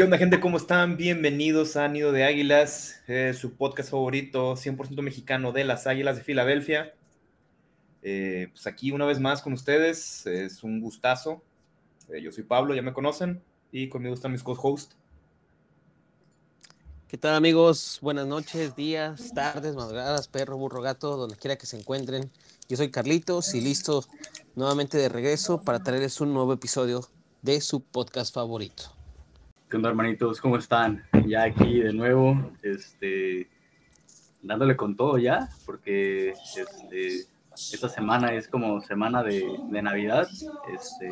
¿Qué onda, gente? ¿Cómo están? Bienvenidos a Nido de Águilas, eh, su podcast favorito, 100% mexicano de las Águilas de Filadelfia. Eh, pues aquí una vez más con ustedes, es un gustazo. Eh, yo soy Pablo, ya me conocen, y conmigo están mis co-hosts. ¿Qué tal amigos? Buenas noches, días, tardes, madrugadas, perro, burro, gato, donde quiera que se encuentren. Yo soy Carlitos y listo nuevamente de regreso para traerles un nuevo episodio de su podcast favorito. ¿Qué onda, hermanitos? ¿Cómo están? Ya aquí de nuevo, este, dándole con todo ya, porque este, esta semana es como semana de, de Navidad. Este,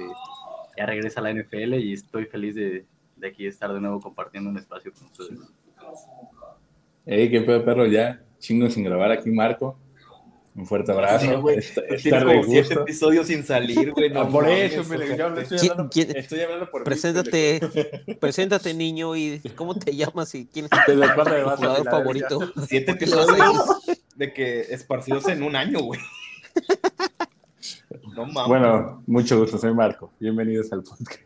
ya regresa la NFL y estoy feliz de, de aquí estar de nuevo compartiendo un espacio con ustedes. Hey, qué pedo, perro, ya chingo sin grabar aquí, Marco. Un fuerte abrazo. Sí, güey. Tienes esta como de siete episodios sin salir, güey. no Ah, por eso, me le- yo estoy ¿Quién- hablando, estoy hablando por mí, Preséntate, preséntate niño y cómo te llamas y quién es ¿Desde cuándo me tu jugador favorito. Siete ¿Por qué le vas a episodios de que esparcidos en un año, güey. No mames. Bueno, mucho gusto, soy Marco. Bienvenidos al podcast.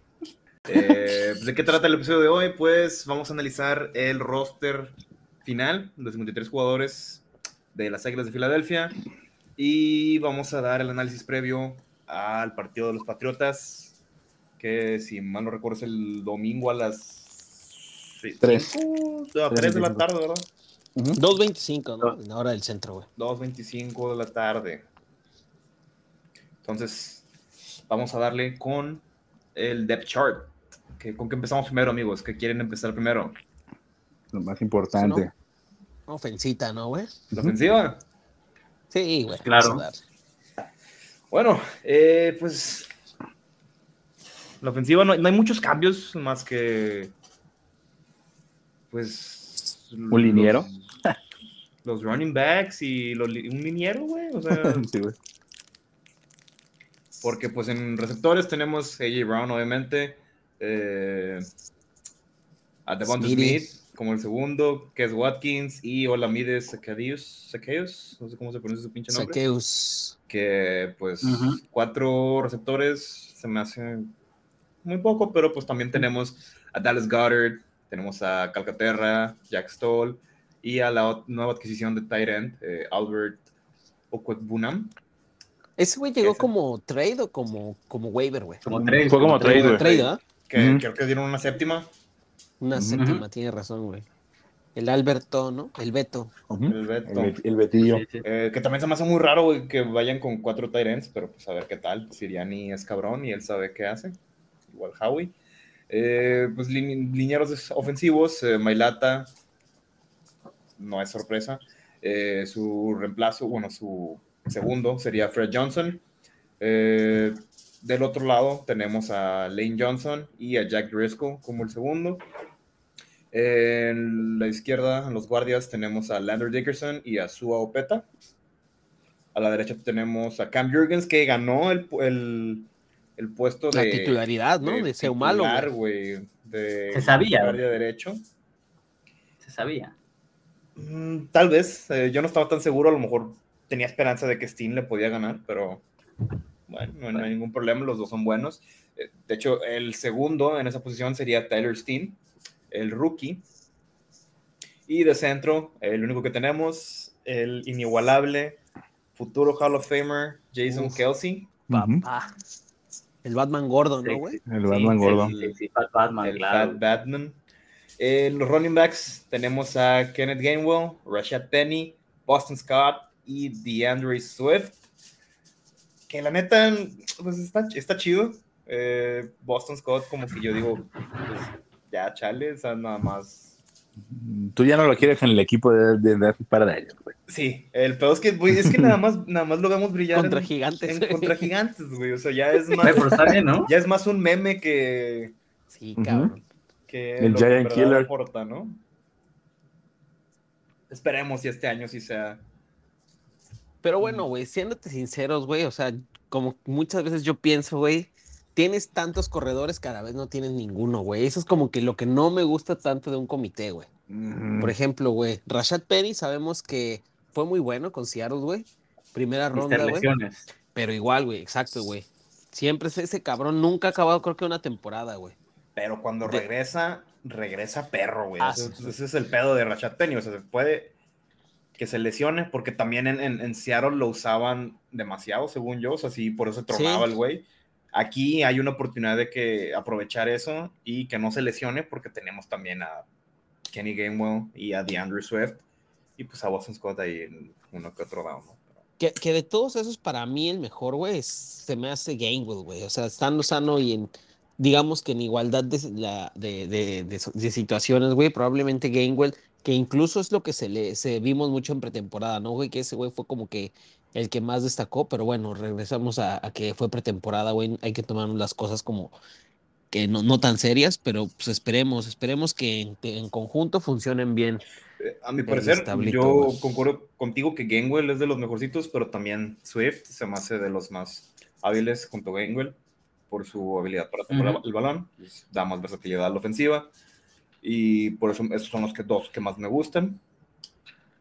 Eh, ¿De qué trata el episodio de hoy? Pues vamos a analizar el roster final, los 53 jugadores de las Águilas de Filadelfia. Y vamos a dar el análisis previo al partido de los Patriotas, que si mal no recuerdo es el domingo a las sí, Tres. cinco, a 3 de la tarde, ¿verdad? 2.25, ¿no? En la hora del centro, güey. 2.25 de la tarde. Entonces, vamos a darle con el depth chart. Que, ¿Con qué empezamos primero, amigos? ¿Qué quieren empezar primero? Lo más importante. Ofensita, ¿no, güey? ¿La ofensiva? Sí, güey. Claro. vamos a dar. Bueno, eh, pues la ofensiva no, no hay muchos cambios más que pues ¿Un liniero? los, los running backs y los un liniero, güey, o sea, Sí, güey. porque pues en receptores tenemos AJ Brown obviamente, eh, a Devonta. Smith como el segundo, Kes Watkins y Olamide Zacchaeus, Zacchaeus, no sé cómo se pronuncia su pinche nombre. Saqueus. que pues cuatro receptores se me hace muy poco, pero pues también tenemos a Dallas Goddard, tenemos a Calcaterra, Jack Stoll y a la nueva adquisición de tight end, eh, Albert Okwetbunam. Ese güey llegó Ese. como trade o como, como waiver, güey. Como tres. Fue como trade, güey. Trade, ¿ah? que creo que dieron una séptima, Una séptima, tiene razón, güey. El Alberto, ¿no? El Beto. El Beto. El, el Betillo. Sí, sí. Eh, que también se me hace muy raro güey, que vayan con cuatro tight ends, pero pues a ver qué tal. Siriani es cabrón y él sabe qué hace. Igual Howie. Eh, pues lin- linieros ofensivos, eh, Mailata, no es sorpresa. Eh, su reemplazo, bueno, su segundo sería Fred Johnson. Eh, del otro lado tenemos a Lane Johnson y a Jack Driscoll como el segundo. En la izquierda, en los guardias, tenemos a Lander Dickerson y a Sua Opeta. A la derecha tenemos a Cam Jurgens, que ganó el, el, el puesto La de titularidad, ¿no? De, ser malo, titular, güey. De Se sabía, guardia derecho. Se sabía. Mm, tal vez. eh, yo no estaba tan seguro. A lo mejor tenía esperanza de que Steen le podía ganar, pero bueno, no, no hay ningún problema. Los dos son buenos. Eh, De hecho, el segundo en esa posición sería Tyler Steen, el rookie. Y de centro, el único que tenemos, el inigualable futuro Hall of Famer Jason Uf. Kelsey. Papá. El Batman gordo, ¿no, güey? El Batman Sí, gordo. el- Batman, el claro. Fat Batman. En los running backs tenemos a Kenneth Gainwell, Rashad Penny, Boston Scott y DeAndre Swift. Que la neta, pues está, está chido. Eh, Boston Scott, como que yo digo, pues ya chale, o sea, nada más. Tú ya no lo quieres en el equipo de, de, de hace un par de años, güey. Sí, el pedo es que, güey, es que nada más, nada más lo vemos brillar Contra en, gigantes. en contra gigantes, güey. O sea, ya es más, ya es más un meme que, Sí, cabrón. que El lo que Giant verdad Killer. importa, ¿no? Esperemos si este año sí sea. Pero bueno, güey, siéndote sinceros, güey, o sea, como muchas veces yo pienso, güey, tienes tantos corredores, cada vez no tienes ninguno, güey. Eso es como que lo que no me gusta tanto de un comité, güey. Por ejemplo, güey, Rashad Penny sabemos que fue muy bueno con Seattle, güey. Primera ronda, güey. Pero igual, güey, exacto, güey. Siempre es ese cabrón, nunca ha acabado creo que una temporada, güey. Pero cuando De- regresa, regresa perro, güey. Ah, ese, sí, sí. ese es el pedo de Rashad Penny. O sea, se puede que se lesione, porque también en, en, en Seattle lo usaban demasiado, según yo. O sea, sí, por eso se tronaba Sí. el güey. Aquí hay una oportunidad de que aprovechar eso y que no se lesione, porque tenemos también a Kenny Gainwell y a DeAndre Swift. Y pues a Watson Scott ahí en uno que otro down, ¿no? Que, que de todos esos, para mí el mejor, güey, se me hace Gainwell, güey. O sea, estando sano y en, digamos que en igualdad de, la, de, de, de, de situaciones, güey, probablemente Gainwell, que incluso es lo que se le se vimos mucho en pretemporada, ¿no, güey? Que ese güey fue como que el que más destacó, pero bueno, regresamos a, a que fue pretemporada, güey. Hay que tomar las cosas como que no, no tan serias, pero pues esperemos, esperemos que en, en conjunto funcionen bien. Eh, A mi parecer, yo concuerdo contigo que Gainwell es de los mejorcitos, pero también Swift se me hace de los más hábiles junto a Gainwell por su habilidad para tomar Ujú. el balón, da más versatilidad a la ofensiva y por eso esos son los que, dos que más me gustan.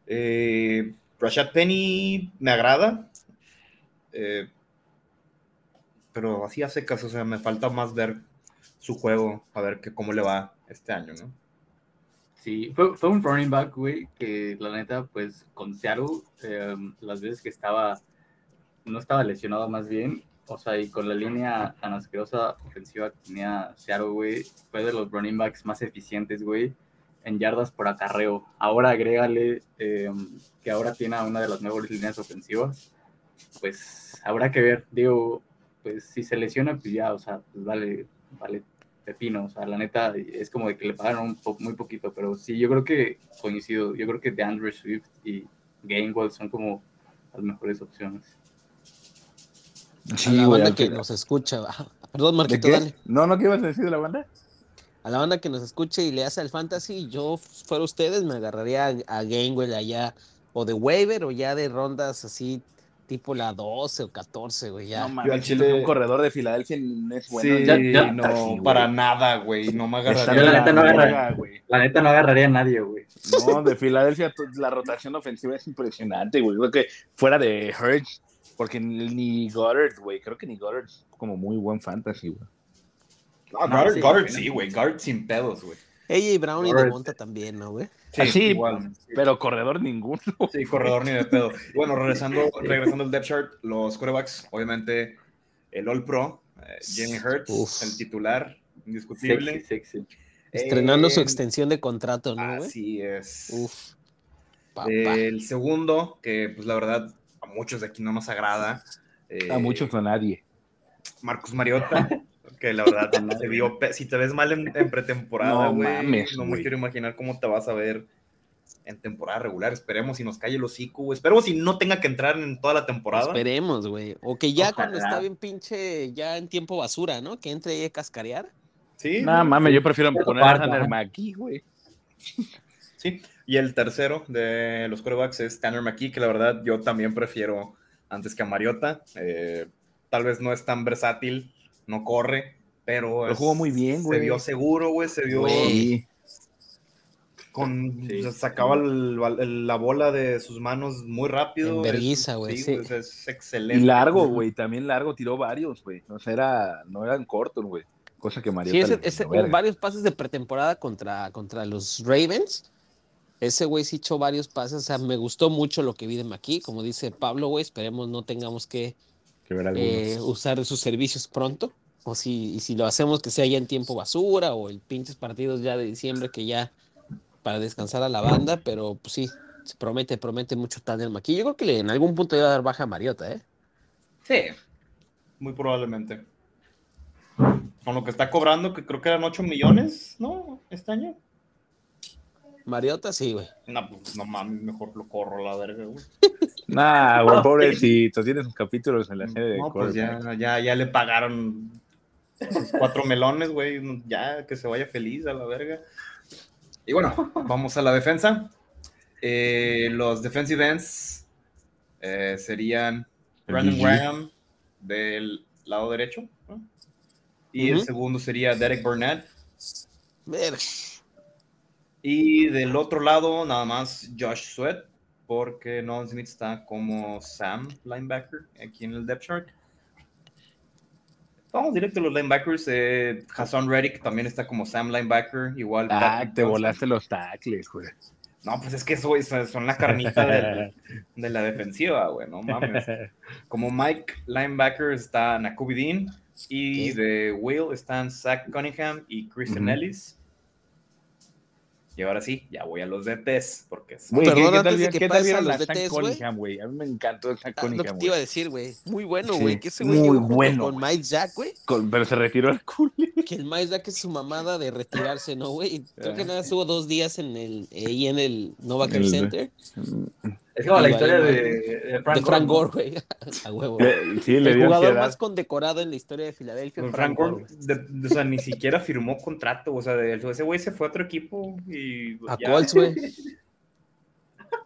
Eh, Rashad Penny me agrada, eh, pero así a secas, o sea, me falta más ver su juego, a ver que, cómo le va este año, ¿no? Sí, fue, fue un running back, güey, que la neta, pues con Seattle, eh, las veces que estaba, no estaba lesionado más bien, o sea, y con la línea tan asquerosa ofensiva que tenía Seattle, güey, fue de los running backs más eficientes, güey, en yardas por acarreo. Ahora agrégale eh, que ahora tiene a una de las mejores líneas ofensivas, pues habrá que ver, digo, pues si se lesiona, pues ya, o sea, pues vale, vale pepino, o sea, la neta es como de que le pagaron un po- muy poquito, pero sí, yo creo que coincido, yo creo que DeAndre Swift y Gainwell son como las mejores opciones. a la banda que nos escucha. Perdón, ¿De Marquito, qué? dale. No, no, ¿qué ibas a decir de la banda? A la banda que nos escuche y le hace al fantasy, yo fuera ustedes, me agarraría a, a Gainwell allá, o de waiver, o ya de rondas así, tipo la 12 o 14, güey, ya. No Yo mames, al chile- un corredor de Filadelfia no es bueno. sí, ya- ya- no, fantasy, para nada, güey. No me agarraría. Yo la de neta no verga, agarra- güey. La neta no agarraría a nadie, güey. No, de Filadelfia to- la rotación ofensiva es impresionante, güey. Creo que fuera de Hurts, porque ni ni Goddard, güey. Creo que ni Goddard es como muy buen fantasy, güey. No, No, Guard, sí, Guard sí, sí, güey. Guard sin pedos, güey. AJ Brown y. Devonta también, ¿no, güey? Sí, Así, igual. Pero corredor ninguno. Sí, corredor ni de pedo. Bueno, regresando, regresando al depth chart, los quarterbacks, obviamente, el All Pro, eh, Jalen Hurts, Uf. el titular, indiscutible. Sexy, sexy. Estrenando su Eh, extensión de contrato, ¿no, güey? Así es. Uf. El segundo, que pues la verdad a muchos de aquí no nos agrada. eh, A muchos o a nadie. Marcus Mariota, que la verdad se vio, si te ves mal en, en pretemporada, No güey, mames, no me quiero imaginar cómo te vas a ver en temporada regular. Esperemos si nos calle el hocico, güey. Esperemos si no tenga que entrar en toda la temporada. Esperemos, güey. O que ya cuando está bien pinche, ya en tiempo basura, ¿no? Que entre ahí a cascarear. Sí, No mames, yo prefiero poner a Tanner. McKee, güey. sí. Y el tercero de los quarterbacks es Tanner McKee, que la verdad yo también prefiero antes que a Mariota. Eh, tal vez no es tan versátil, no corre, pero Lo jugó muy bien, güey. Se vio seguro, güey, se vio con Sí. sacaba el- el- la bola de sus manos muy rápido. En vergüenza, güey, Sí, sí. güey, es Y excelente. largo, güey. También largo, tiró varios, güey. O sea, era, no eran cortos, güey. Cosa que Mariota Sí, ese, le ese- valió verga. varios pases de pretemporada contra, contra los Ravens. Ese güey sí echó varios pases. O sea, me gustó mucho lo que vi de McKee. Como dice Pablo, güey, esperemos no tengamos que. Eh, usar sus servicios pronto. O si, y si lo hacemos que sea ya en tiempo basura o el pinches partidos ya de diciembre que ya para descansar a la banda. Pero pues sí, se promete, promete mucho Tanner McKee. Yo creo que le- en algún punto iba a dar baja a Mariota, ¿eh? Sí, muy probablemente. Con lo que está cobrando, que creo que eran 8 millones, ¿no? Este año. Mariota sí, güey. No, pues no mames, mejor lo corro a la verga, güey. Nah, güey, pobrecito. Tienes sus capítulos en la serie de No, pues ya, ya, ya le pagaron sus cuatro melones, güey. Ya que se vaya feliz a la verga. Y bueno, vamos a la defensa. Eh, los defensive ends eh, serían Brandon. Graham del lado derecho. ¿no? Y el segundo sería Derek Burnett. Ver. Y del otro lado, nada más Josh Sweat, porque Nolan Smith está como Sam linebacker aquí en el depth chart. Vamos directo a los linebackers. Eh, Hassan Reddick también está como Sam linebacker, igual. Ah, Patrick te Johnson. volaste los tackles, güey. No, pues es que eso- son la carnita de la defensiva, güey, no mames. Como Mike linebacker está Nakubi Dean y de Will están Zach Cunningham y Christian. Ellis. Y ahora sí, ya voy a los DTs, porque es- Güey, Perdón, ¿qué, qué antes tal, de vieron- que qué tal pases a vieron los DTs, güey? Cunningham, güey? A mí me encantó Sam Ah, lo que Cunningham, te iba a güey. decir, güey. Muy bueno, Sí, güey. Que ese güey muy bueno, con. Mike Jack, güey. Pero se retiró el culo. Que el Mike Jack es su mamada de retirarse, ¿no, güey? Creo que Ah. nada, estuvo dos días en el, ahí en el Nova Care El- Center. Es como la historia de, de Frank, de Frank ¿no? Gore, güey. A huevo. Le- Sí, le el dio jugador ansiedad. más condecorado en la historia de Filadelfia. Frank Frank Gore, de- de- o sea, ni siquiera firmó contrato, o sea, de- ese güey se fue a otro equipo y A Colts, güey.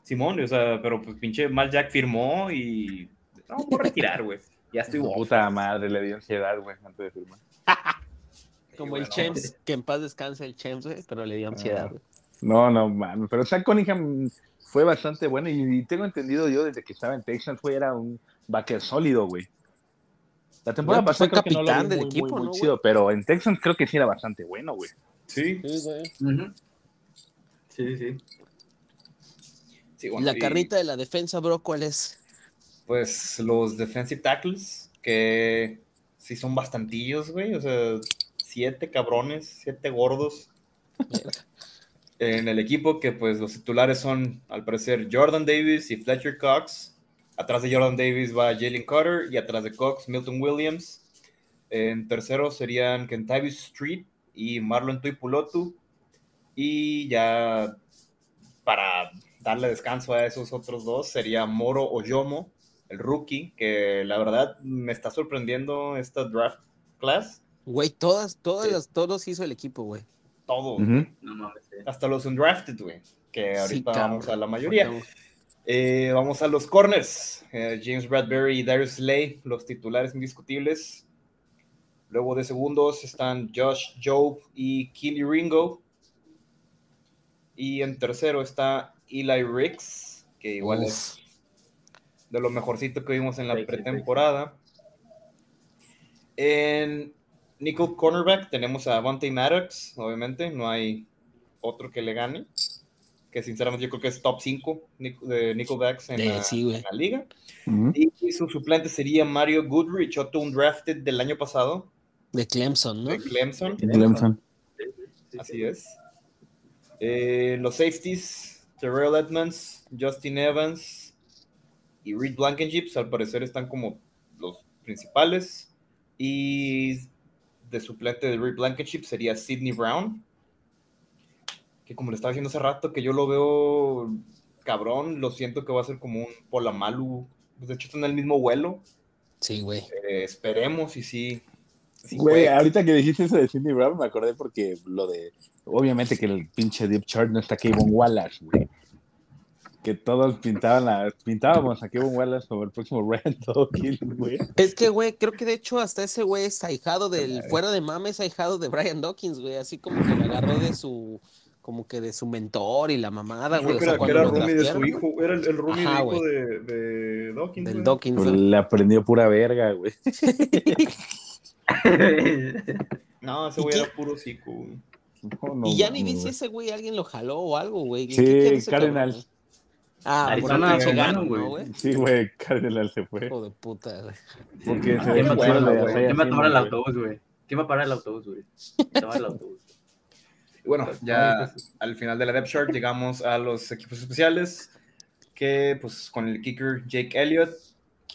Simón, o sea, pero pues pinche Mal Jack firmó y no, voy a retirar, güey. Ya estoy. Puta madre, le dio ansiedad, güey, antes de firmar. Como el. Champs, que en paz descanse el Champs, güey, pero le dio ansiedad, Ah. güey. No, no, mames. Pero Sam Cunningham fue bastante bueno y, y tengo entendido yo desde que estaba en Texas, güey, era un backer sólido, güey. La temporada Güey, pues pasada fue creo que no lo capitán vi del muy, equipo, muy, muy ¿no, güey? chido, pero en Texas creo que sí era bastante bueno, güey. Sí, Sí, güey. Sí, sí, sí. sí, ¿Y bueno, la y, carnita de la defensa, bro, cuál es? Pues los defensive tackles, que sí son bastantillos, güey, o sea, siete cabrones, siete gordos en el equipo, que pues los titulares son, al parecer, Jordan Davis y Fletcher Cox. Atrás de Jordan Davis va Jalen Carter y atrás de Cox, Milton Williams. En tercero serían Kentavious Street y Marlon Tuipulotu. Y ya para darle descanso a esos otros dos sería Moro Oyomo, el rookie, que la verdad me está sorprendiendo esta draft class. Güey, todas, todas Sí. las, todos hizo el equipo, güey. Todo, Ujú. No mames. sí. hasta los undrafted, güey, que ahorita vamos a la mayoría. Eh, vamos a los corners. Eh, James Bradbury y Darius Slay, los titulares indiscutibles. Luego de segundos están Josh Job y Keely Ringo. Y en tercero está Eli Ricks, que igual Uf. es de lo mejorcito que vimos en la pretemporada. En nickel cornerback tenemos a Avante Maddox, obviamente, no hay otro que le gane. Que sinceramente yo creo que es top 5 de nickelbacks en, la, sí, en la liga. Y su suplente sería Mario Goodrich, otro un drafted del año pasado, De Clemson, ¿no? de Clemson. Clemson. Sí, sí, Así sí. es. Eh, los safeties, Terrell Edmonds, Justin Evans y Reed Blankenship, al parecer están como los principales. Y de suplente de Reed Blankenship sería Sidney Brown, que como le estaba diciendo hace rato, que yo lo veo cabrón, lo siento que va a ser como un Polamalu. Pues, De hecho, están en el mismo vuelo. Sí, güey. Eh, esperemos y sí. sí Güey, ahorita que dijiste eso de Sidney Brown, me acordé porque lo de. Obviamente que el pinche Deep Chart no está Kevin Wallace, güey. Que todos pintaban la, pintábamos a Kevin Wallace como el próximo Rand Dawkins, güey. Es que, güey, creo que de hecho hasta ese güey es ahijado del, fuera de mame, es ahijado de Brian Dawkins, güey, así como que lo agarró de su, como que de su mentor y la mamada, güey. Creo o que sea, era, que era roomie de su hijo, era el, el roomie Ajá, de hijo de, de Dawkins. Del güey. Dawkins, Pues le aprendió pura verga, güey. No, ese ¿Y güey era puro psico. güey. No, no y ya ni vi si ese güey alguien lo jaló o algo, güey. Sí, ¿Qué Ah, Arizona, Arizona, gano, güey. Sí, güey, Cardenal se fue. Hijo de puta, güey. Porque se ¿Quién ve va a bueno, tomar el- güey, quién va a tomar el güey. autobús, güey? ¿Quién va a parar el autobús, güey? Tomar el autobús. Y bueno, ya al final de la depth chart llegamos a los equipos especiales, que pues con el kicker Jake Elliott,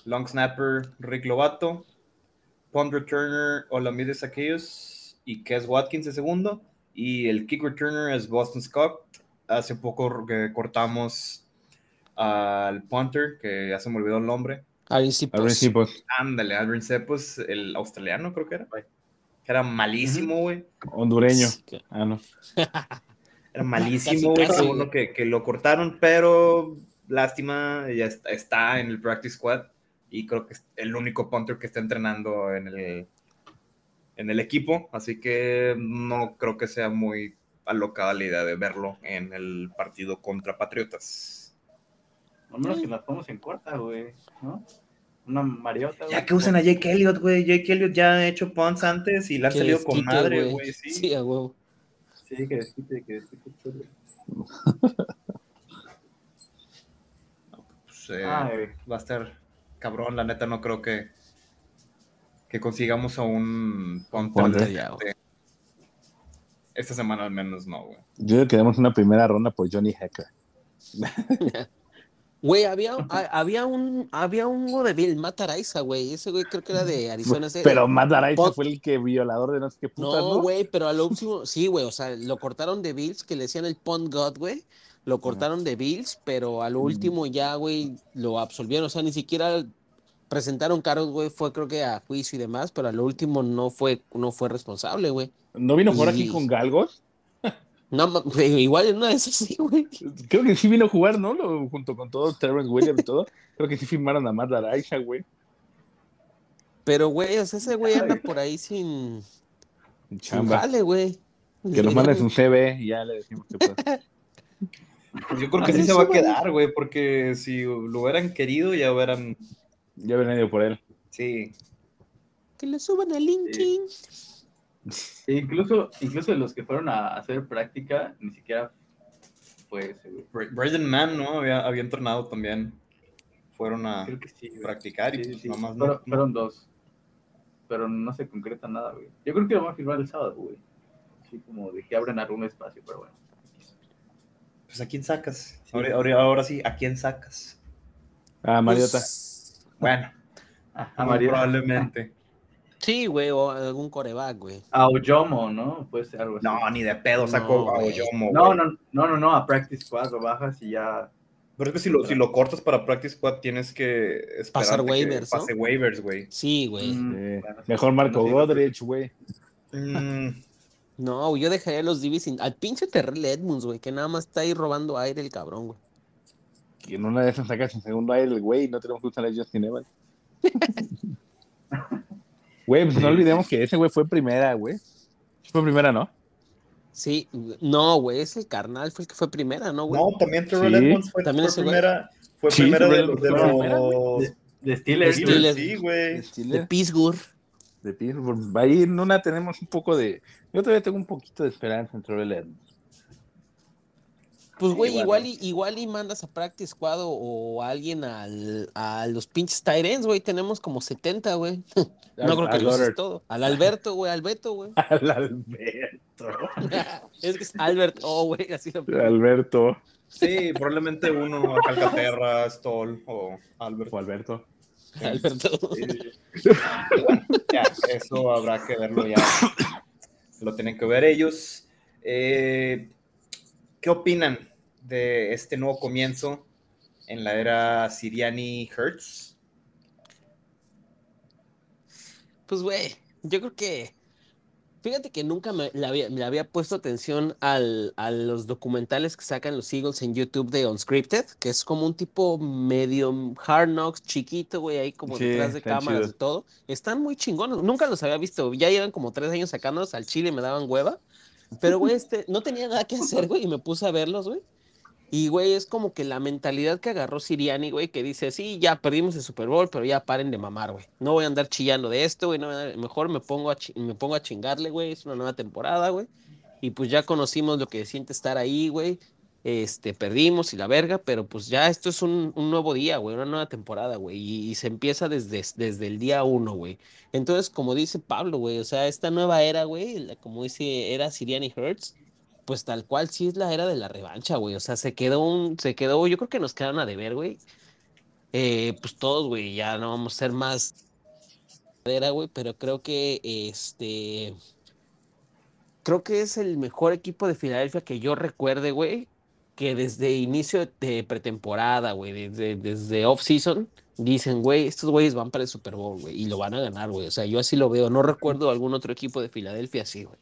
long snapper Rick Lovato, punt returner Olamide Zacchaeus y Kes Watkins de segundo, y el kick returner es Boston Scott. Hace poco que cortamos al punter, que ya se me olvidó el nombre. A ver si A ver pues, si, pues, Ándale, Adrian Cepos, el australiano creo que era. Que era malísimo, güey. hondureño. Ah, no. Era malísimo, güey. Bueno que, que lo cortaron, pero lástima, ya está, está en el practice squad y creo que es el único punter que está entrenando en el, en el equipo, así que no creo que sea muy alocada la idea de verlo en el partido contra Patriotas. Al menos que las ponemos en cuarta, güey, ¿no? una mariota, güey. Ya que usen a Jake Elliott, güey. Jake Elliott ya ha hecho punts antes y le ha salido con madre, güey. Sí. Sí, a huevo. Sí, que desquite, que desquite. Pues, eh, Ay, va a estar cabrón, la neta no creo que que consigamos a un punt Punter, güey. Esta semana al menos no, güey. Yo creo que demos una primera ronda por Johnny Hecker. Güey, había, a- había un había uno de Bill Matt Araiza, güey. Ese güey creo que era de Arizona. Pero Matt Araiza fue el que violador de no sé qué putas, No, ¿no? güey, pero a lo último, sí, güey, o sea, lo cortaron de Bills, que le decían el Pond God, güey. Lo cortaron de Bills, pero a lo último ya, güey, lo absolvieron. O sea, ni siquiera presentaron cargos, güey, fue creo que a juicio y demás, pero a lo último no fue, no fue responsable, güey. ¿No vino jugar aquí con Galgos? No, igual en una de esas sí, güey. Creo que sí vino a jugar, ¿no? Lo- junto con todos, Terrence Williams y todo. Creo que sí firmaron a Matt Araiza, güey. Pero, güey, o sea, ese güey anda por ahí sin, sin Chamba. jale, güey. Que nos mandes un CV y ya le decimos qué pasa. Pues yo creo que Ah, sí se va a quedar, güey, porque si lo hubieran querido ya hubieran, Ya ven ido por él. sí. Que le suban a LinkedIn. Sí, incluso, incluso los que fueron a hacer práctica, ni siquiera fue. Bra- Braden Mann, ¿no? Había, había entrenado también. Fueron a Creo que sí, güey. practicar y Sí, pues sí. nomás no- Fueron, no. fueron dos. Pero no se concreta nada, güey. Yo creo que lo van a firmar el sábado, güey. Así como de que abren algún espacio, pero bueno. Pues a quién sacas. Sí. Ahora, ahora, ahora sí, ¿a quién sacas? Ah, Mariota. Pues, Bueno, A María. probablemente. sí, güey, o algún coreback, güey. A Oyomo, ¿no? Puede ser algo así. No, ni de pedo No, saco a güey. Oyomo. No, no, no, no, no, a Practice Squad lo bajas y ya. Pero es que si lo, si lo cortas para Practice Squad tienes que esperar Pasar a que waivers, ¿no? Pase waivers, güey. Sí, güey. Mm, Sí. Mejor Marco Godrich, güey. Mm, No, yo dejaría los DBs sin... al pinche Terrell Edmonds, güey, que nada más está ahí robando aire el cabrón, güey. Que en una de esas sacas en segundo aire el güey no tenemos que usar a Justin Evans. Güey, pues no olvidemos que ese güey fue primera, güey. Fue primera, ¿no? Sí, no, güey, es el carnal, fue el que fue primera, ¿no, güey? no, también Terrell Sí. Edmonds fue, También primera. Fue Sí, primera de los. De los De, de Steelers. De. Steelers. Sí, güey. De Pittsburgh. De Pittsburgh. Ahí en una tenemos un poco de. Yo todavía tengo un poquito de esperanza en Terrell Edmonds. Pues, güey, igual, y, igual y mandas a Practice Squad o, o a alguien al, a los pinches Tyrants, güey. Tenemos como 70, güey. No Al- creo que lo uses todo. Al Alberto, güey, Alberto, güey. Al Alberto. es que es Albert, oh, güey, así lo Alberto. Sí, probablemente uno Calcaterra, Stoll o Albert. O Alberto. Alberto. Ya, eso habrá que verlo ya. Lo tienen que ver ellos. Eh, ¿Qué opinan de este nuevo comienzo en la era Siriani Hertz? Pues, güey, yo creo que. Fíjate que nunca me le había, puesto atención al, a los documentales que sacan los Eagles en YouTube de Unscripted, que es como un tipo medio hard knocks chiquito, güey, ahí como Sí, detrás de cámaras y todo. Están muy chingones. Nunca los había visto. Ya llevan como tres años sacándolos al chile y me daban hueva. Pero, güey, este, no tenía nada que hacer, güey, y me puse a verlos, güey. Y, güey, es como que la mentalidad que agarró Siriani, güey, que dice, sí, ya perdimos el Super Bowl, pero ya paren de mamar, güey. No voy a andar chillando de esto, güey. no Mejor me pongo, a me pongo a chingarle, güey. Es una nueva temporada, güey. Y pues ya conocimos lo que siente estar ahí, güey. Este, perdimos y la verga, pero pues ya esto es un, un nuevo día, güey, una nueva temporada, güey. Y, se empieza desde, desde el día uno, güey. Entonces, como dice Pablo, güey, o sea, esta nueva era, güey, como dice, era Siriani Hertz, pues tal cual sí es la era de la revancha, güey. O sea, se quedó un, se quedó, yo creo que nos quedaron a deber, güey. Eh, pues todos, güey, ya no vamos a ser más era, güey, pero creo que este creo que es el mejor equipo de Filadelfia que yo recuerde, güey, que desde inicio de pretemporada, güey, desde, desde off-season, dicen, güey, estos güeyes van para el Super Bowl, güey, y lo van a ganar, güey. O sea, yo así lo veo. No recuerdo algún otro equipo de Filadelfia así, güey.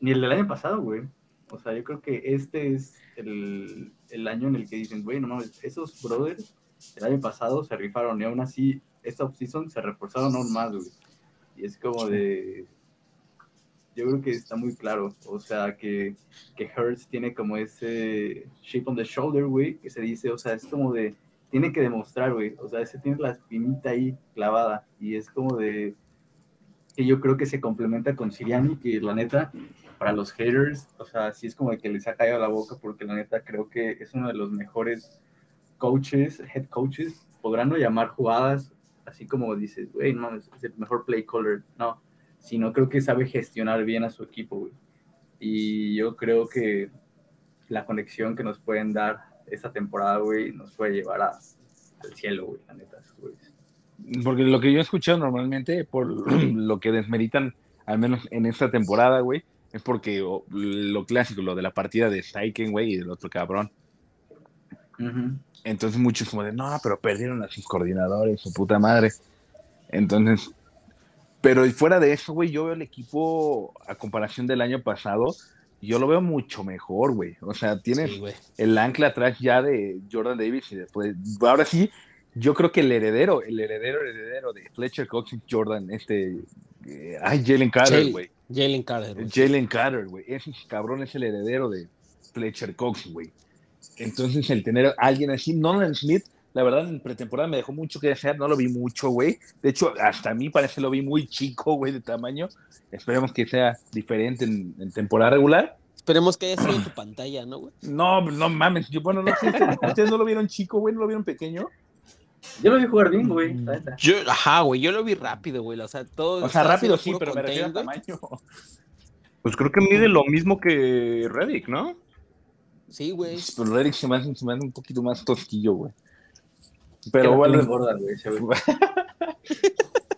Ni el del año pasado, güey. O sea, yo creo que este es el, el año en el que dicen, güey, no mames, esos brothers el año pasado se rifaron y aún así esta offseason se reforzaron aún más, güey. Y es como de... Yo creo que está muy claro, o sea, que, que Hurts tiene como ese shape on the shoulder, güey, que se dice, o sea, es como de, tiene que demostrar, güey. O sea, ese tiene la espinita ahí clavada y es como de que yo creo que se complementa con Siriani, que la neta, para los haters, o sea, sí es como de que les ha caído la boca porque la neta creo que es uno de los mejores coaches, head coaches, podrán no llamar jugadas así como dices, güey, no, es el mejor play caller, no, sino creo que sabe gestionar bien a su equipo, güey. Y yo creo que la conexión que nos pueden dar esta temporada, güey, nos puede llevar a, al cielo, güey, la neta, güey. Porque lo que yo he escuchado normalmente, por lo que desmeritan, al menos en esta temporada, güey, es porque o, lo clásico, lo de la partida de Steichen, güey, y del otro cabrón. Entonces muchos como de, no, pero perdieron a sus coordinadores, su puta madre. Entonces, pero fuera de eso, güey, yo veo el equipo a comparación del año pasado, yo lo veo mucho mejor, güey. O sea, tienes Sí, el ancla atrás ya de Jordan Davis y después, ahora sí, yo creo que el heredero, el heredero, heredero de Fletcher Cox y Jordan, este, eh, ay, Jalen Carter, güey. Jalen Carter. Jalen Carter, güey. Ese cabrón es el heredero de Fletcher Cox, güey. Entonces, el tener a alguien así, Nolan Smith, la verdad, en pretemporada me dejó mucho que desear, no lo vi mucho, güey. De hecho, hasta a mí parece lo vi muy chico, güey, de tamaño. Esperemos que sea diferente en, en temporada regular. Esperemos que haya sido en tu pantalla, ¿no, güey? No, no mames. Yo, bueno, no sé, ustedes no lo vieron chico, güey, no lo vieron pequeño. Yo lo vi jugar bien, güey, neta. Yo, ajá, güey, yo lo vi rápido, güey. O sea, todo. O sea, rápido sí, pero me refiero a tamaño. Pues creo que mide lo mismo que Reddick, ¿no? Sí, güey. Pero Reddick se me hace, se me hace un poquito más tosquillo, güey. Pero bueno, gorda, güey.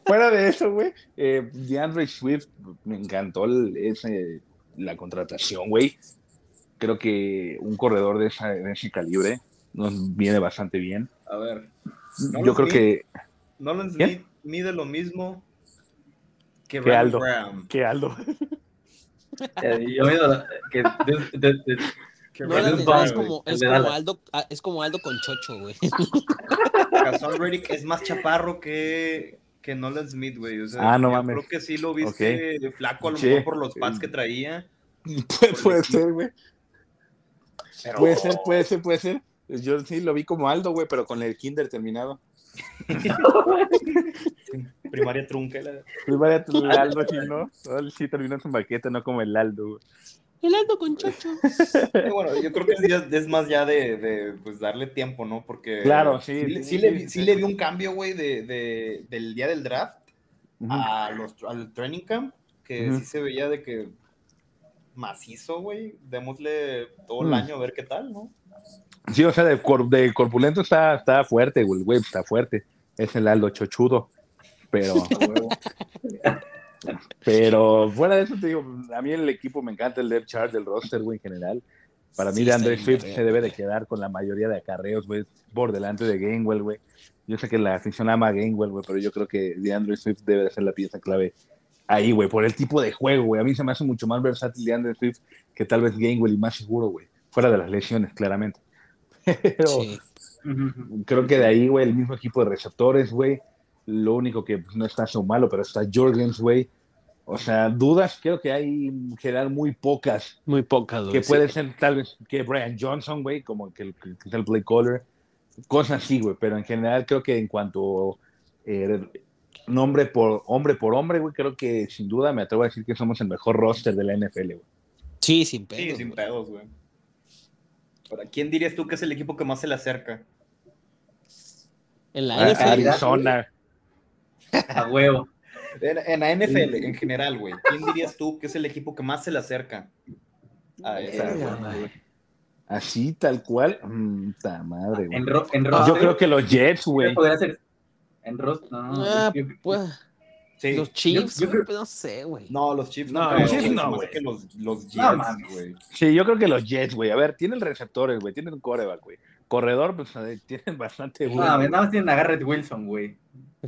Fuera de eso, güey, eh, DeAndre Swift, me encantó el- ese, la contratación, güey. Creo que un corredor de, esa- de ese calibre nos viene bastante bien. A ver, Yo creo que, Nolan ¿Quién? Smith mide lo mismo que Que Aldo. Graham. que Aldo. Yo me iba que de- de- de- Que No, Brandon es, como, es. Aldo, ah, es como Aldo con Chocho, güey. Hassan Reddick es más chaparro que, que Nolan Smith, güey. O sea, Ah, no mames. Creo que sí lo viste flaco, a lo mejor por los pads que traía. puede, puede ser, güey. Pero Puede ser, puede ser, puede ser. Yo sí lo vi como Aldo, güey, pero con el kinder terminado. primaria trunca. la- Primaria el Aldo, sí, ¿no? Sí terminó en su maqueta, no como el Aldo, güey. El Aldo con Chocho. Bueno, yo creo que es, más ya de, de, pues, darle tiempo, ¿no? Porque Claro, sí, sí, sí, sí le, sí, vi- sí sí. le vi un cambio, güey, de, de- del día del draft a los, al training camp, que sí se veía de que macizo, güey. Démosle todo el año a ver qué tal, ¿no? Sí, o sea, de, cor- de corpulento está, está fuerte, güey, güey, está fuerte. Es el Aldo chochudo. Pero, pero fuera de eso, te digo, a mí el equipo me encanta el depth chart del roster, güey, en general. Para mí, Sí, de André Swift se debe de quedar con la mayoría de acarreos, güey, por delante de Gainwell, güey. Yo sé que la afición ama a Gainwell, güey, pero yo creo que DeAndre Swift debe de ser la pieza clave ahí, güey, por el tipo de juego, güey. A mí se me hace mucho más versátil DeAndre Swift que tal vez Gainwell y más seguro, güey. Fuera de las lesiones, claramente. Pero, Sí. Ujú. Creo que de ahí, güey, el mismo equipo de receptores, güey. Lo único que pues, no está so malo, pero está Jorgens, güey. O sea, dudas creo que hay en general muy pocas. Muy pocas, güey. Que sí. puede ser tal vez que Brian Johnson, güey, como que, el- que es el play caller. Cosas así, güey. Pero en general creo que en cuanto eh, nombre por hombre por hombre, güey, creo que sin duda me atrevo a decir que somos el mejor roster de la NFL, güey. Sí, sin pedo. Sí, sin pedos, güey. Ahora, ¿quién dirías tú que es el equipo que más se le acerca? En la A- NFL. Arizona. A huevo. En, en la NFL, en general, güey. ¿Quién dirías tú que es el equipo que más se le acerca? A esa, güey. Así, tal cual. Mm, ta madre, güey. En, ro en Yo creo que los Jets, güey. podría ser. En roster, no, no, Ah, yo- pues, Sí. los Chiefs, yo güey, creo- no sé, güey. No, los Chiefs No, no. los Chiefs güey. no, güey. los, los Jets, No güey. Sí, yo creo que los Jets, güey. A ver, tienen receptores, güey. Tienen un coreback, güey. Corredor, pues tienen bastante, güey. No, nada más tienen a Garrett Wilson, güey.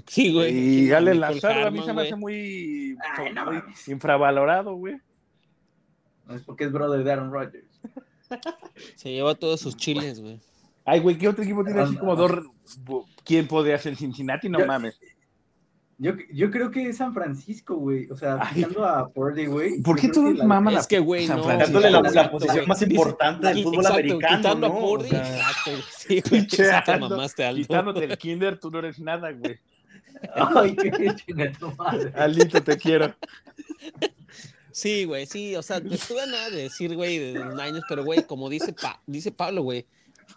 Sí, güey. y Allen Nicole Lazaro a mí se me hace muy, Ay, no muy infravalorado, güey. No es porque es brother de Aaron Rodgers. Se lleva todos sus chiles, güey. Ay, güey, ¿qué otro equipo tiene así como dos? ¿Quién podría ser Cincinnati? No Yo- mames. Yo, yo creo que es San Francisco, güey. O sea, Ay. quitando a Purdy, güey. ¿Por qué la- maman Es que, güey, no. Dándole la, la posición más importante del fútbol Exacto, americano, quitando ¿no? a O Purdy, sea, exacto. Sí, güey, te mamaste, Aldo. Quitándote el kinder, tú no eres nada, güey. Ay, qué chinga tu madre. Alito, te quiero. Sí, güey, sí, o sea, te estuve a nada de decir, güey, de los Niners, pero, güey, como dice, pa dice Pablo, güey,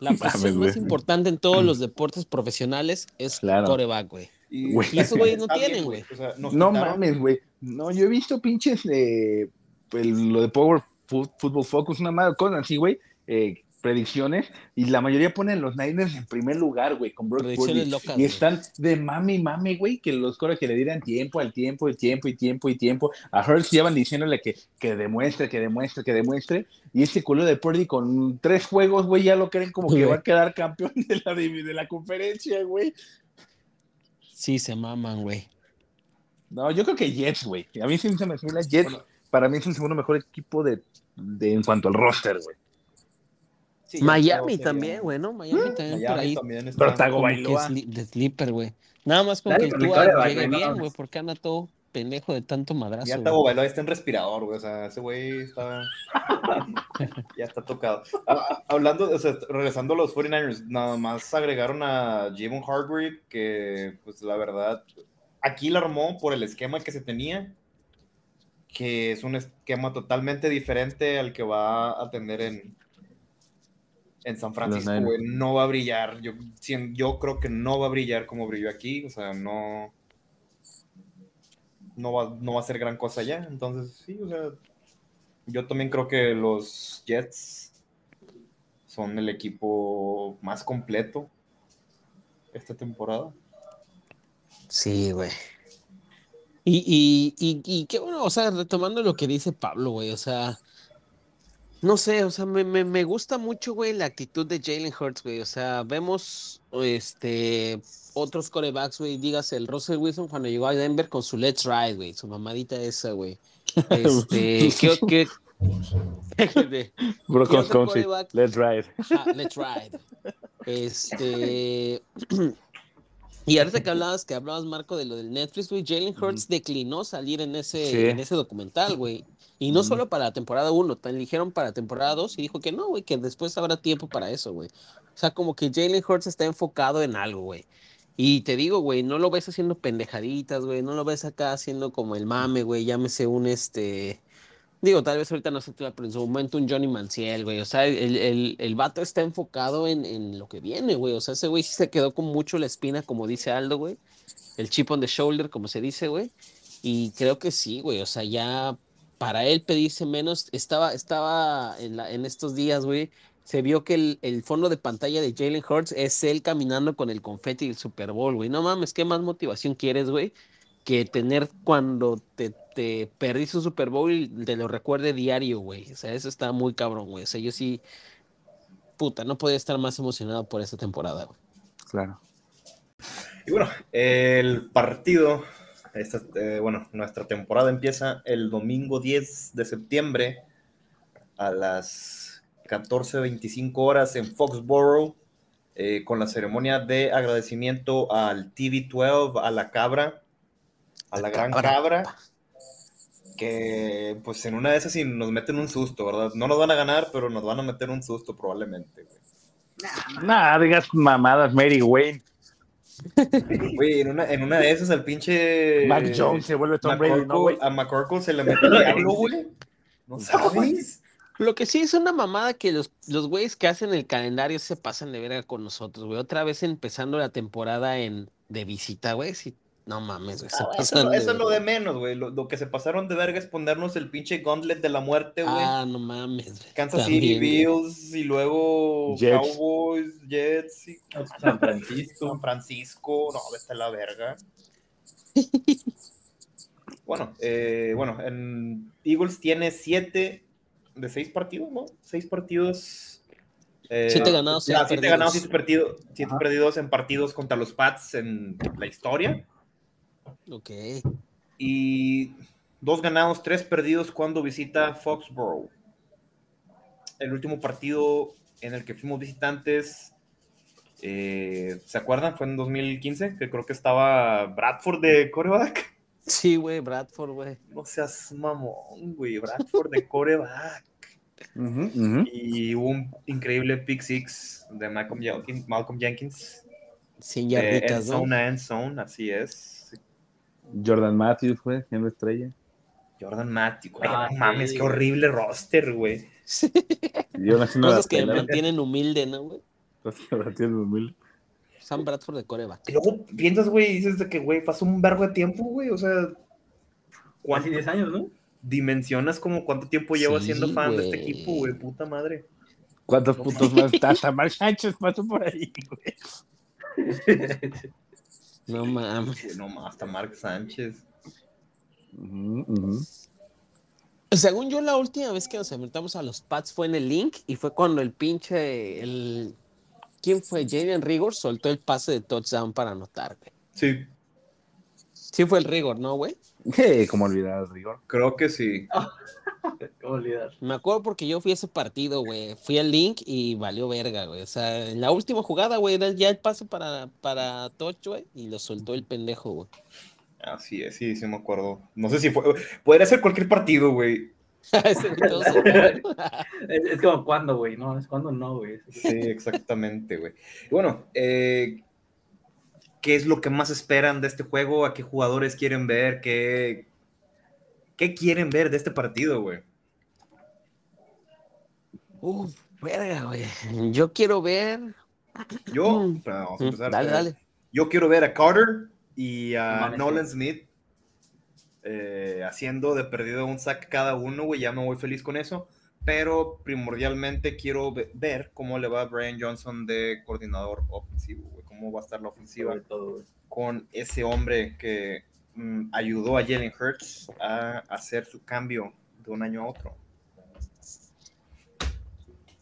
la posición más importante en todos los deportes profesionales es Claro. coreback, güey. Y, Güey. Y esos güeyes no tienen, güey. O sea, No quitaron- mames, güey. No, yo he visto pinches eh, el- lo de Power Football Focus, una madre cosas así, güey. eh, predicciones y la mayoría ponen los Niners en primer lugar, güey, con Brock Purdy. Y están de mami, mami, güey, que los coros que le dieran tiempo al tiempo, y tiempo, y tiempo, y tiempo. A Hurts llevan diciéndole que, que demuestre, que demuestre, que demuestre. Y este culo de Purdy con tres juegos, güey, ya lo creen como que va a quedar campeón de la, de la conferencia, güey. Sí, se maman, güey. No, yo creo que Jets, güey. A mí sí se me hace la Jets. Para mí es el segundo mejor equipo de, de- en cuanto al roster, güey. Sí, Miami también, güey, ¿no? Miami también por Miami ahí. también está- Pero Tago Bailoa. sli- de sleeper, güey. Nada más con Dale que el Tua llegue bien, güey, porque anda todo pendejo de tanto madrazo. Ya. Tago Bailoa está en respirador, güey. O sea, ese güey está. ya está tocado. Ah, ah, hablando, o sea, regresando a los 49ers, nada más agregaron a Javon Hargrave, que, pues la verdad, aquí la armó por el esquema que se tenía, que es un esquema totalmente diferente al que va a tener en. En San Francisco, güey, no va a brillar. Yo, yo creo que no va a brillar como brilló aquí. O sea, no no va, no va a ser gran cosa ya. Entonces, sí, o sea, yo también creo que los Jets son el equipo más completo esta temporada. Sí, güey. Y, y, y, y qué bueno, o sea, retomando lo que dice Pablo, güey, o sea, no sé, o sea, me, me, me gusta mucho, güey, la actitud de Jalen Hurts, güey, o sea, vemos, este, otros corebacks, güey, dígase el Russell Wilson cuando llegó a Denver con su Let's Ride, güey, su mamadita esa, güey. Este, ¿qué, qué, qué- Bro, let's ride. Ajá, let's ride. Este. Y ahorita que hablabas, que hablabas, Marco, de lo del Netflix, güey, Jalen Hurts declinó salir en ese, Sí. en ese documental, güey. Y no solo para la temporada 1, también dijeron para temporada 2 y dijo que no, güey, que después habrá tiempo para eso, güey. O sea, como que Jalen Hurts está enfocado en algo, güey. Y te digo, güey, no lo ves haciendo pendejaditas, güey, no lo ves acá haciendo como el mame, güey, llámese un este. Digo, tal vez ahorita no se te pero en su momento un Johnny Manciel, güey. O sea, el, el, el vato está enfocado en, en lo que viene, güey. O sea, ese güey sí se quedó con mucho la espina, como dice Aldo, güey. El chip on the shoulder, como se dice, güey. Y creo que sí, güey. O sea, ya para él pedirse menos, estaba, estaba en, la, en estos días, güey. Se vio que el, el fondo de pantalla de Jalen Hurts es él caminando con el confeti del Super Bowl, güey. No mames, ¿qué más motivación quieres, güey? Que tener cuando te, te perdiste un Super Bowl y te lo recuerde diario, güey. O sea, eso está muy cabrón, güey. O sea, yo sí, puta, no podía estar más emocionado por esta temporada, güey. Claro. Y bueno, el partido, esta, eh, bueno, nuestra temporada empieza el domingo 10 de septiembre a las 14.25 horas en Foxborough, eh, con la ceremonia de agradecimiento al TV12, a la cabra, a la gran cabra, que pues en una de esas sí nos meten un susto, ¿verdad? No nos van a ganar, pero nos van a meter un susto probablemente, güey. Nah, digas mamadas, Mary Wayne. Güey, en una, en una de esas el pinche... Mac Jones se vuelve Tom Brady, ¿no, güey? A McCorkle se le mete el diablo, güey. No sabes. Lo que sí es una mamada que los, los güeyes que hacen el calendario se pasan de verga con nosotros, güey. Otra vez empezando la temporada en de visita, güey. Sí, no mames, güey. Ah, eso, es lo de menos, güey. Lo, lo que se pasaron de verga es ponernos el pinche gauntlet de la muerte, güey. Ah, no mames, güey. Kansas También, City. Bills y luego Jets. Cowboys, Jets y San Francisco. San Francisco. No, vete a la verga. bueno, eh, bueno, en Eagles tiene siete de seis partidos, ¿no? Seis partidos. eh, Siete ganados, seis siete perdidos. ganados, siete, perdido- siete perdidos en partidos contra los Pats en la historia. Ok. Y dos ganados, tres perdidos cuando visita Eh, ¿Se acuerdan? Fue en 2015 que creo que estaba Bradford de coreback. Sí, güey, Bradford, güey. No seas mamón, güey. Bradford de coreback. Ujú, ujú. Y hubo un increíble pick six de Malcolm Jenkins. Malcolm Jenkins 100 de end yarditas, ¿no? zone end zone, así es. Jordan Matthews fue, siendo estrella. Jordan Matthew, güey. Ah, no sí, mames, qué güey. horrible roster, güey. No Cosas la que mantienen humilde, ¿no, güey? Cosas que mantienen humilde. Sam Bradford de coreback. Y luego piensas, güey, dices de que, güey, pasó un vergo de tiempo, güey. O sea, Casi ¿cuánto 10 años, ¿no? dimensionas como cuánto tiempo llevo Sí, siendo fan de este güey. equipo, güey? Puta madre. ¿Cuántos puntos más? Hasta Mark Sánchez pasó por ahí, güey. No mames. No más, hasta Mark Sánchez. Según yo, la última vez que nos enfrentamos a los Pats fue en el Link y fue cuando el pinche. El... ¿Quién fue? Jalen Rigor soltó el pase de touchdown para anotar, güey. Sí, Sí fue el Rigor, ¿no, güey? Eh, como olvidar rigor. creo que sí. ¿Cómo olvidar? Me acuerdo porque yo fui a ese partido, güey. Fui al Link y valió verga, güey. O sea, en la última jugada, güey, era ya el pase para, para touch, güey, y lo soltó el pendejo, güey. Así es, sí, sí me acuerdo. No sé si fue. Podría ser cualquier partido, güey. Es, es como cuando, güey, no, es cuando no, güey. Sí, exactamente, güey. Y bueno, eh, ¿qué es lo que más esperan de este juego? ¿A qué jugadores quieren ver? ¿Qué, qué quieren ver de este partido, güey? Uf, verga, güey. Yo quiero ver. Yo, vamos a Mm, empezar. Dale, dale. Yo quiero ver a Carter y a Nolan Smith eh, haciendo de perdido un sack cada uno, güey. Ya me voy feliz con eso. Pero primordialmente quiero ve- ver cómo le va a Brian Johnson de coordinador ofensivo, güey. Cómo va a estar la ofensiva todo, con ese hombre que mm, ayudó a Jalen Hurts a hacer su cambio de un año a otro.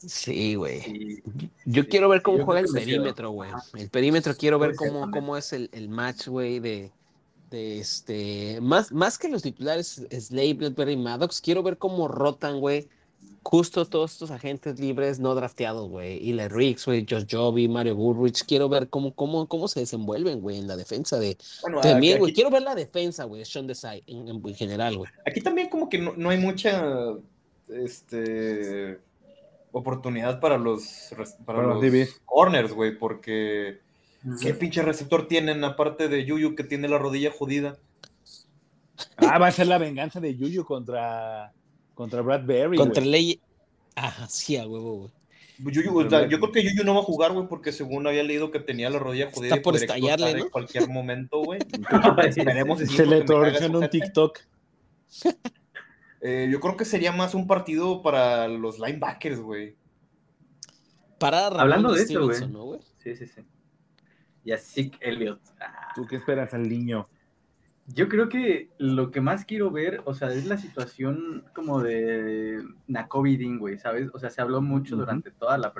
Sí, güey. Sí. Yo quiero ver cómo juega el perímetro, güey. El perímetro quiero ver cómo, cómo es el, el match, güey, de, de este. Más, más que los titulares Slade, Bledberry y Maddox, quiero ver cómo rotan, güey. Justo todos estos agentes libres no drafteados, güey. Eli Riggs, güey, Josh Joby, Mario Goodrich. Quiero ver cómo, cómo, cómo se desenvuelven, güey, en la defensa de. Bueno, También, aquí, güey. Quiero ver la defensa, güey, de Sean Desai en, en- en general, güey. aquí también como que no, no hay mucha este, oportunidad para los, para Para los corners, güey, porque. ¿qué pinche receptor tienen aparte de Yuyu que tiene la rodilla jodida? Ah, va a ser la venganza de Yuyu contra, contra Brad Berry. Contra ley. Ah, sí, a huevo, güey. Yuyu, o sea, yo creo que Yuyu no va a jugar, güey, porque según había leído que tenía la rodilla jodida Está por estallarle, en cualquier momento, güey. Esperemos Se le su un. TikTok. Eh, yo creo que sería más un partido para los linebackers, güey. Para Ramón Hablando de eso, Stevenson, güey. ¿no, güey? Sí, sí, sí. Y a Zeke Elliott. Ah, ¿Tú qué esperas al niño? Yo creo que lo que más quiero ver, o sea, es la situación como de Nakobe Dean, güey, ¿sabes? O sea, se habló mucho durante toda la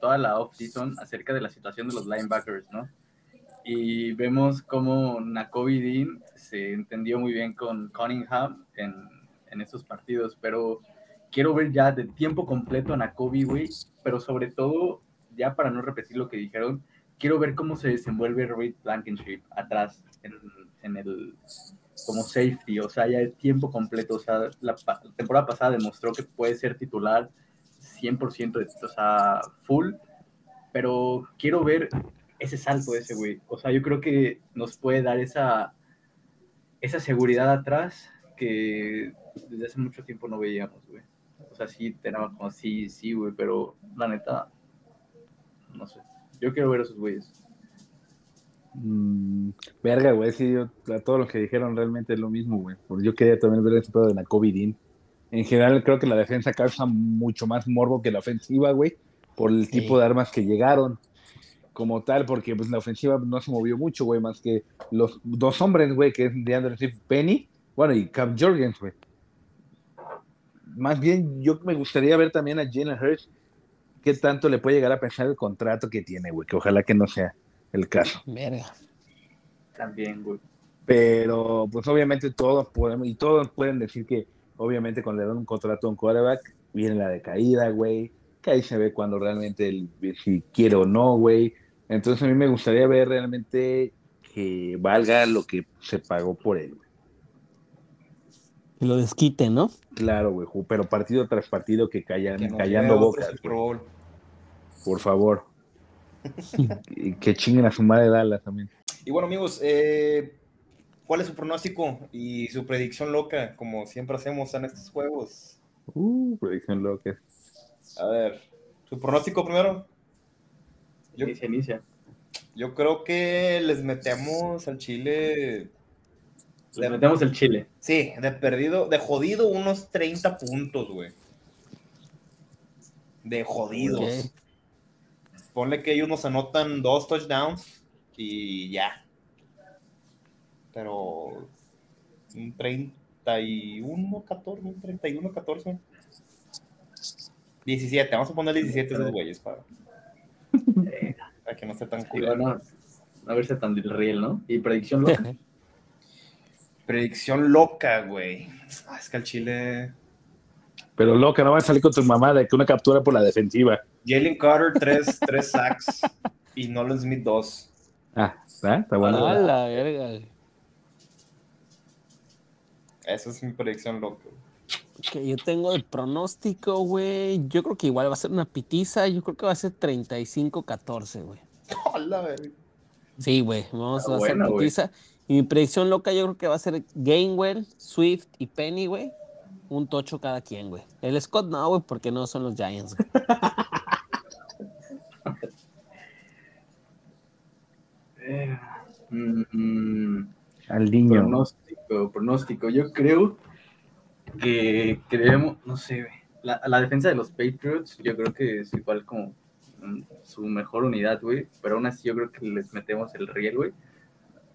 toda la off-season acerca de la situación de los linebackers, ¿no? Y vemos cómo Nakobe Dean se entendió muy bien con Cunningham en, en estos partidos, pero quiero ver ya de tiempo completo a Nakobe, güey, pero sobre todo, ya para no repetir lo que dijeron, quiero ver cómo se desenvuelve Reed Blankenship atrás en, en el como safety, o sea, ya el tiempo completo, o sea, la, la temporada pasada demostró que puede ser titular 100%, de, o sea, full, pero quiero ver ese salto de ese güey, o sea, yo creo que nos puede dar esa, esa seguridad atrás que desde hace mucho tiempo no veíamos, güey. O sea, sí, tenemos como sí, sí, güey, pero la neta, no sé. Yo quiero ver a esos güeyes. Mm, verga, güey, sí, yo, a todos los que dijeron realmente es lo mismo, güey. Porque yo quería también ver ese pedo de la COVID. En general, creo que la defensa causa mucho más morbo que la ofensiva, güey, por el Sí. tipo de armas que llegaron como tal, porque pues la ofensiva no se movió mucho, güey, más que los dos hombres, güey, que es DeAndre Swift, Penny, bueno, y Cam Jorgens, güey. Más bien, yo me gustaría ver también a Jalen Hurts qué tanto le puede llegar a pensar el contrato que tiene, güey, que ojalá que no sea el caso. Verga. También, güey. Pero, pues obviamente todos podemos, y todos pueden decir que, obviamente, cuando le dan un contrato a un quarterback, viene la decaída, güey. Que ahí se ve cuando realmente, el, si quiere o no, güey. Entonces a mí me gustaría ver realmente que valga lo que se pagó por él. güey. Que lo desquite, ¿no? Claro, güey, pero partido tras partido que callan, Que callando bocas, por favor. Y que chinguen a su madre Dallas también. Y bueno, amigos, eh, ¿cuál es su pronóstico y su predicción loca, como siempre hacemos en estos juegos? Uh, predicción loca. A ver, ¿su pronóstico primero? Yo, Inicia, inicia. yo creo que les metemos al Chile, Le metemos el chile. sí, de perdido, de jodido unos 30 puntos, güey. De jodidos. Ponle que ellos nos anotan dos touchdowns y ya. Pero un 31, 14, un 31, 14. 17, vamos a poner 17 esos güeyes para, para que no esté tan Sí, cool. bueno, no verse tan del riel, ¿no? Y predicción loca. Predicción loca, güey. Ah, es que al Chile. Pero loca, no va a salir con tu mamá de que una captura por la defensiva. Jalen Carter, 3, tres sacks y Nolan Smith, 2. Ah, ¿está? Está bueno. A la verga. Esa es mi predicción loca. Que yo tengo el pronóstico, güey. Yo creo que igual va a ser una pitiza. Yo creo que va a ser 35-14, güey. Hola, verga. Sí, güey. Vamos Está a hacer buena, güey. pitiza. Y mi predicción loca yo creo que va a ser Gainwell, Swift y Penny, güey. Un tocho cada quien, güey. El Scott no, güey, porque no son los Giants, güey. Eh, mm, mm, Al niño. pronóstico, pronóstico. Yo creo que creemos, no sé, güey, la, la defensa de los Patriots, yo creo que es igual como mm, su mejor unidad, güey. Pero aún así yo creo que les metemos el riel, güey.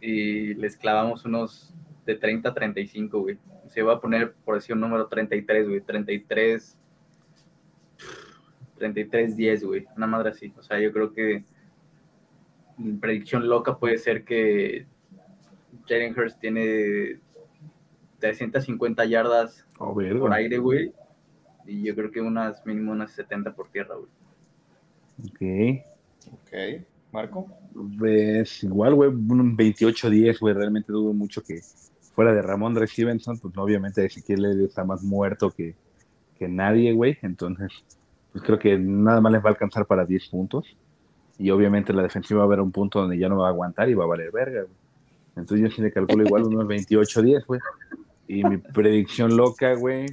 Y les clavamos unos de 30 a 35, güey. Se va a poner, por decir un número 33, güey. 33. 33, 10, güey. Una madre así. O sea, yo creo que mi predicción loca puede ser que Jalen Hurst tiene 350 yardas Oh, verga. por aire, güey. Y yo creo que unas mínimo unas 70 por tierra, güey. Ok. Ok, Marco. Pues igual, güey, un 28-10, güey. Realmente dudo mucho que fuera de Ramón Dre Stevenson, pues obviamente Ezequiel está más muerto que, que nadie, güey. Entonces, pues creo que nada más les va a alcanzar para 10 puntos. Y obviamente la defensiva va a haber un punto donde ya no va a aguantar y va a valer verga. Entonces yo sí le calculo igual unos 28-10, güey. Y mi predicción loca, güey,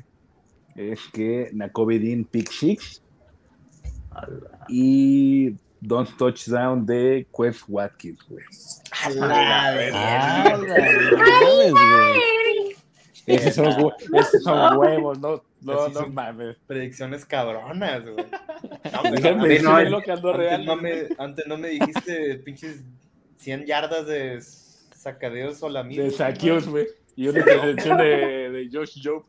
es que Nakobe Dean pick six y dos touchdown de Quest Watkins, güey. A la verga. Esos son, hue- esos son huevos, no, no, no mames. Predicciones cabronas, güey. No, Déjame pero- decirle no hay- lo que ando antes, real. no me, antes no me dijiste pinches 100 yardas de sacadeos solamente. De saqueos, güey. Y una intercepción de, de Josh Job.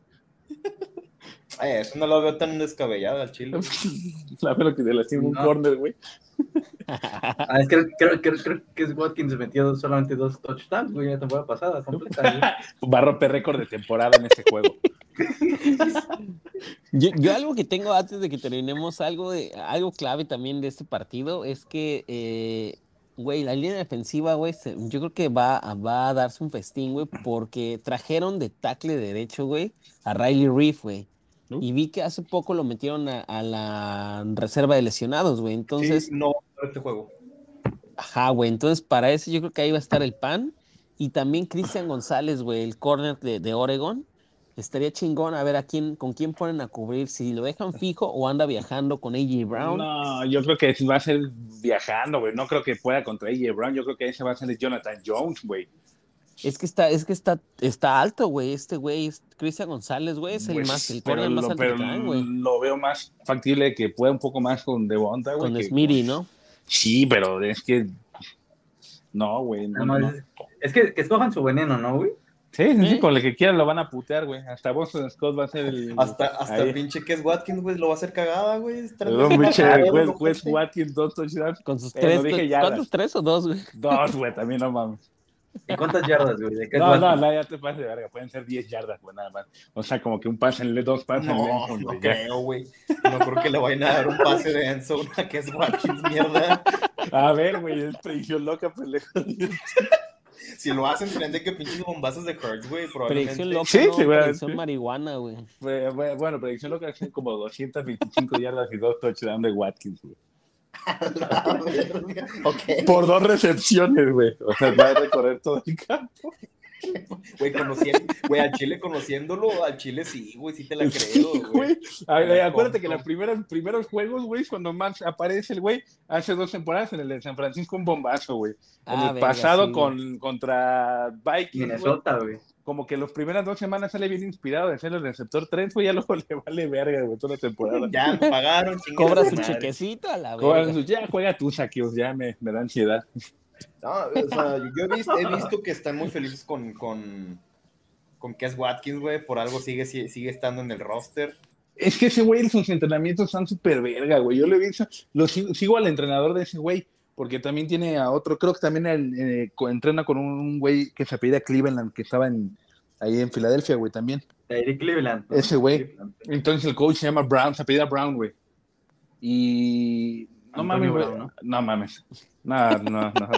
Eh, eso no lo veo tan descabellado al chile. ¿Sabes lo que le hacía un No. corner, güey? Ah, es que creo, creo, creo que es Watkins metió solamente dos touchdowns, güey, la temporada pasada, completa. Va a romper récord de temporada en este juego. Yo, yo algo que tengo antes de que terminemos, algo, de, algo clave también de este partido, es que, eh, güey, la línea defensiva, güey, yo creo que va, a- va a darse un festín, güey, porque trajeron de tackle derecho, güey, a Riley Reef, güey. ¿No? Y vi que hace poco lo metieron a, a la reserva de lesionados, güey. Entonces, Sí, no este juego. Ajá, güey. Entonces, para eso yo creo que ahí va a estar el pan. Y también Cristian González, güey, el corner de, de Oregon. Estaría chingón a ver a quién, con quién ponen a cubrir, si lo dejan fijo o anda viajando con AJ Brown. No, yo creo que va a ser viajando, güey. No creo que pueda contra AJ Brown. Yo creo que ese va a ser Jonathan Jones, güey. Es que está, es que está, está alto, güey. Este güey, es- Cristian González, güey, es el Pues, más, el pero más lo, alto pero que traen, güey. lo veo más factible que pueda un poco más con Devonta, güey. Con que- Smitty, ¿no? Sí, pero es que. No, güey. No, no. es, que, que escojan su veneno, ¿no, güey? Sí, sí, sí, ¿Eh? con el que quieran lo van a putear, güey. Hasta Boston Scott va a ser el. Hasta, hasta ahí. pinche que es Watkins, güey, lo va a hacer cagada, güey. Perdón, pinche Wes, Watkins, dos touchdowns. Con sus Eh, tres. lo dije ya, ¿Cuántos? ¿Tres o dos, güey? Dos, güey, también no mames. ¿Y cuántas yardas, güey? ¿De qué No, no, no, ya te pases de verga. Pueden ser 10 yardas, güey, nada más. O sea, como que un pase en dos pases en No, Lennon, no creo, güey. No creo que le vayan a dar un pase de Enzo a que es Watkins, mierda. A ver, güey, es predicción loca, pendejo. Si lo hacen, serían de que pinches bombazos de Hurts, güey, probablemente. Predicción loca, Sí, no, sí, güey, predicción marihuana, güey. Bueno, predicción loca son como 225 yardas y dos touchdowns de Watkins, güey. Por dos recepciones, güey. O sea, va a recorrer todo el campo. Güey, güey, al Chile conociéndolo, al Chile sí, güey, sí te la creo, güey. Acuérdate que los primeros, primeros juegos, güey, cuando más aparece el güey, hace dos temporadas en el de San Francisco un bombazo, güey. En Ah, el pasado sí, con, contra Vikings, güey, Minnesota, güey. Como que las primeras dos semanas sale bien inspirado de ser el receptor 3, güey, ya luego le vale verga, güey, toda la temporada. Ya pagaron, Cobra su madre. chequecito a la Cobran verga. Ya juega tus saqueos, ya me, me da ansiedad. No, o sea, yo he visto, he visto que están muy felices con, con, con Kes Watkins, güey, por algo sigue, sigue, sigue estando en el roster. Es que ese güey, sus entrenamientos están súper verga, güey. Yo lo he visto, lo sigo, sigo al entrenador de ese güey, porque también tiene a otro, creo que también el, eh, entrena con un güey que se apellida Cleveland, que estaba en, ahí en Filadelfia, güey, también. Eric Cleveland. ¿no? Ese güey. Cleveland. Entonces el coach se llama Brown, se apellida Brown, güey. Y... No Antonio mames, güey. Brown, ¿no? ¿no? mames. No, no, no.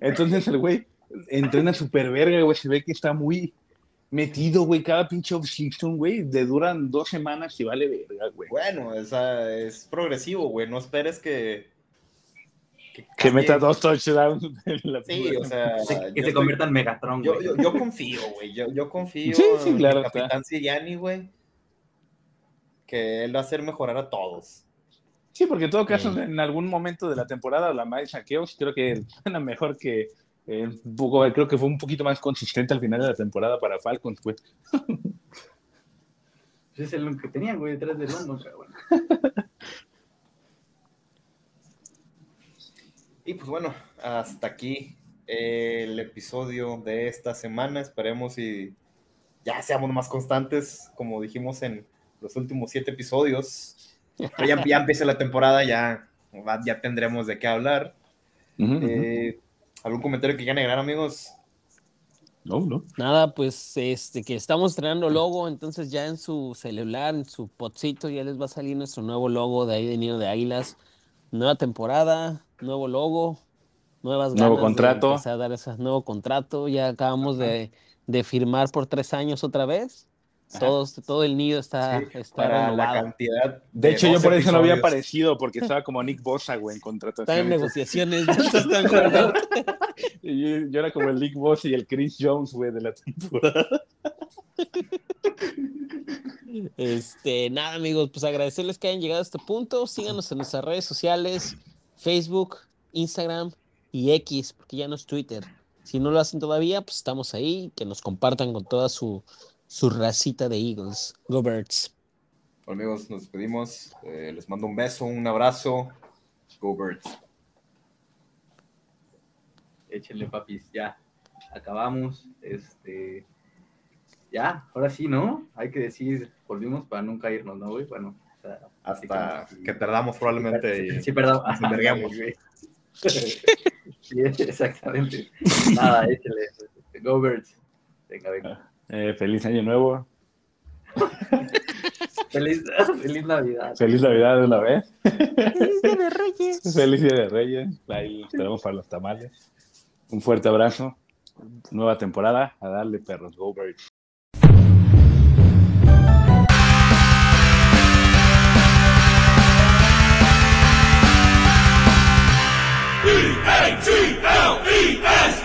Entonces el güey entrena súper verga, güey. Se ve que está muy metido, güey. Cada pinche off-season, güey. Le duran dos semanas y vale verga, güey. Bueno, o sea, es progresivo, güey, no esperes que... Que, meta dos touchdowns en la Sí, o sea... Que se- yo que se estoy- convierta en Megatron, Yo, güey. yo, yo confío, güey. Yo, yo confío Sí, sí, en claro, el capitán Siriani, güey. Que él va a hacer mejorar a todos. Sí, porque en todo caso, Sí. en algún momento de la temporada, la más saqueos, creo que suena mejor que. eh, creo que fue un poquito más consistente al final de la temporada para Falcons, güey. Ese es el que tenía, güey, detrás de London, pero bueno. Y pues bueno, hasta aquí el episodio de esta semana. Esperemos y ya seamos más constantes, como dijimos en los últimos siete episodios. Pero ya, ya empieza la temporada, ya, ya tendremos de qué hablar. Eh, ¿Algún comentario que quieran agregar, amigos? No, no. Nada, pues este que estamos estrenando logo, entonces ya en su celular, en su potcito, ya les va a salir nuestro nuevo logo de ahí de Nido de Águilas. Nueva temporada, nuevo logo, nuevas Nuevo ganas de contrato. empezar a dar ese nuevo contrato. Ya acabamos de, de firmar por tres años otra vez. Todos, todo el nido está, Sí, está para la renovado. cantidad. De hecho, yo 12 por eso no había aparecido, porque estaba como Nick Bosa, güey, en Están en contratación. negociaciones. yo, yo era como el Nick Bosa y el Chris Jones, güey, de la temporada. Este, nada, amigos, pues agradecerles que hayan llegado a este punto. Síganos en nuestras redes sociales: Facebook, Instagram y X, porque ya no es Twitter. Si no lo hacen todavía, pues estamos ahí. Que nos compartan con toda su, su racita de Eagles. Go Birds. Bueno, amigos, nos despedimos. Eh, les mando un beso, un abrazo. Go Birds. Échenle, papis, ya. Acabamos. Este. Ya, ahora sí, ¿no? Hay que decir, volvimos para nunca irnos, ¿no, güey? Bueno, sea, Hasta sí, que perdamos probablemente. y- Sí, perdón. nos envergamos. sí, exactamente. Nada, échale. Go Birds. Venga, venga. Eh, feliz año nuevo. Feliz, feliz Navidad. Feliz Navidad de una vez. Feliz Día de Reyes. Feliz Día de Reyes. Ahí esperamos para los tamales. Un fuerte abrazo. Nueva temporada. A darle perros. Go Birds. A-G-L-E-S